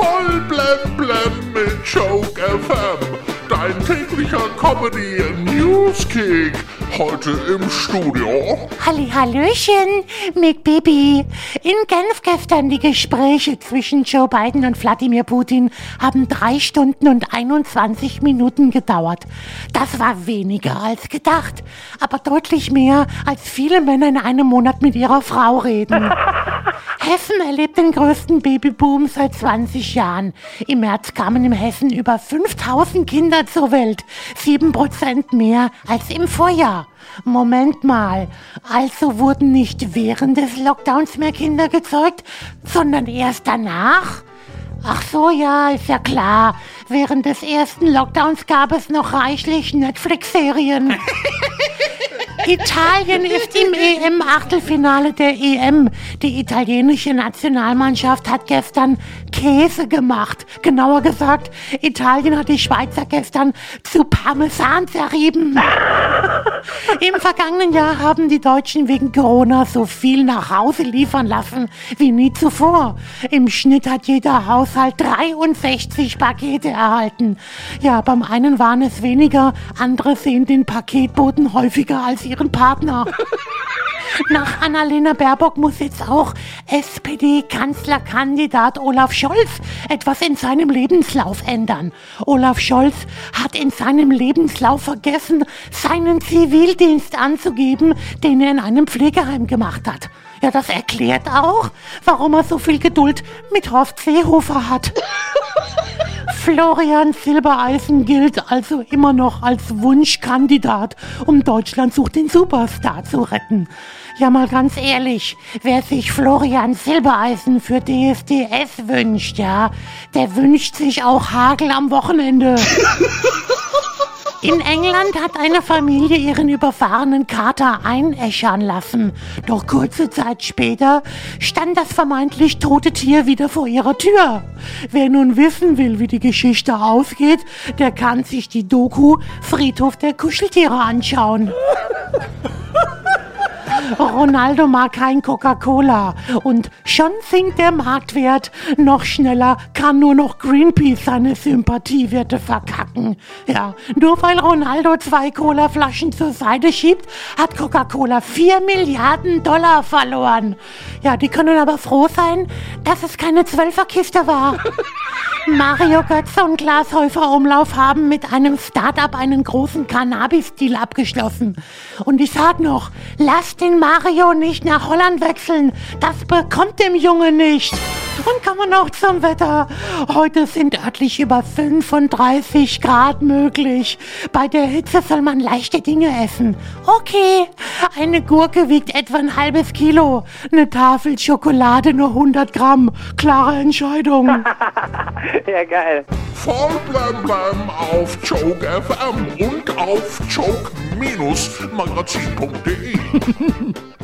Voll blem blem mit Joke FM. Dein täglicher Comedy Newskick. Heute im Studio. Halli, Hallöchen, Mick Bibi. In Genf gestern die Gespräche zwischen Joe Biden und Wladimir Putin haben drei Stunden und 21 Minuten gedauert. Das war weniger als gedacht, aber deutlich mehr, als viele Männer in einem Monat mit ihrer Frau reden. Hessen erlebt den größten Babyboom seit 20 Jahren. Im März kamen in Hessen über 5000 Kinder zur Welt. 7% mehr als im Vorjahr. Moment mal, also wurden nicht während des Lockdowns mehr Kinder gezeugt, sondern erst danach? Ach so, ja, ist ja klar. Während des ersten Lockdowns gab es noch reichlich Netflix-Serien. Italien ist im EM-Achtelfinale der EM. Die italienische Nationalmannschaft hat gestern Käse gemacht. Genauer gesagt, Italien hat die Schweizer gestern zu Parmesan zerrieben. Im vergangenen Jahr haben die Deutschen wegen Corona so viel nach Hause liefern lassen wie nie zuvor. Im Schnitt hat jeder Haushalt 63 Pakete erhalten. Ja, beim einen waren es weniger, andere sehen den Paketboten häufiger als ihren Partner. Nach Annalena Baerbock muss jetzt auch SPD-Kanzlerkandidat Olaf Scholz etwas in seinem Lebenslauf ändern. Olaf Scholz hat in seinem Lebenslauf vergessen, seinen Zivildienst anzugeben, den er in einem Pflegeheim gemacht hat. Ja, das erklärt auch, warum er so viel Geduld mit Horst Seehofer hat. Florian Silbereisen gilt also immer noch als Wunschkandidat, um Deutschland sucht den Superstar zu retten. Ja, mal ganz ehrlich, wer sich Florian Silbereisen für DSDS wünscht, ja, der wünscht sich auch Hagel am Wochenende. In England hat eine Familie ihren überfahrenen Kater einäschern lassen. Doch kurze Zeit später stand das vermeintlich tote Tier wieder vor ihrer Tür. Wer nun wissen will, wie die Geschichte ausgeht, der kann sich die Doku Friedhof der Kuscheltiere anschauen. Ronaldo mag kein Coca-Cola und schon sinkt der Marktwert. Noch schneller kann nur noch Greenpeace seine Sympathiewerte verkacken. Ja, nur weil Ronaldo zwei Cola-Flaschen zur Seite schiebt, hat Coca-Cola 4 Milliarden Dollar verloren. Ja, die können aber froh sein, dass es keine Zwölferkiste war. Mario Götze und Klaas Häufer Umlauf haben mit einem Startup einen großen Cannabis-Deal abgeschlossen. Und ich sag noch, lasst den Mario nicht nach Holland wechseln. Das bekommt dem Junge nicht. Und kommen wir noch zum Wetter. Heute sind örtlich über 35 Grad möglich. Bei der Hitze soll man leichte Dinge essen. Okay, eine Gurke wiegt etwa ein halbes Kilo. Eine Tafel Schokolade nur 100 Gramm. Klare Entscheidung. ja, geil. Voll blem blem auf Joke FM und auf joke-magazin.de.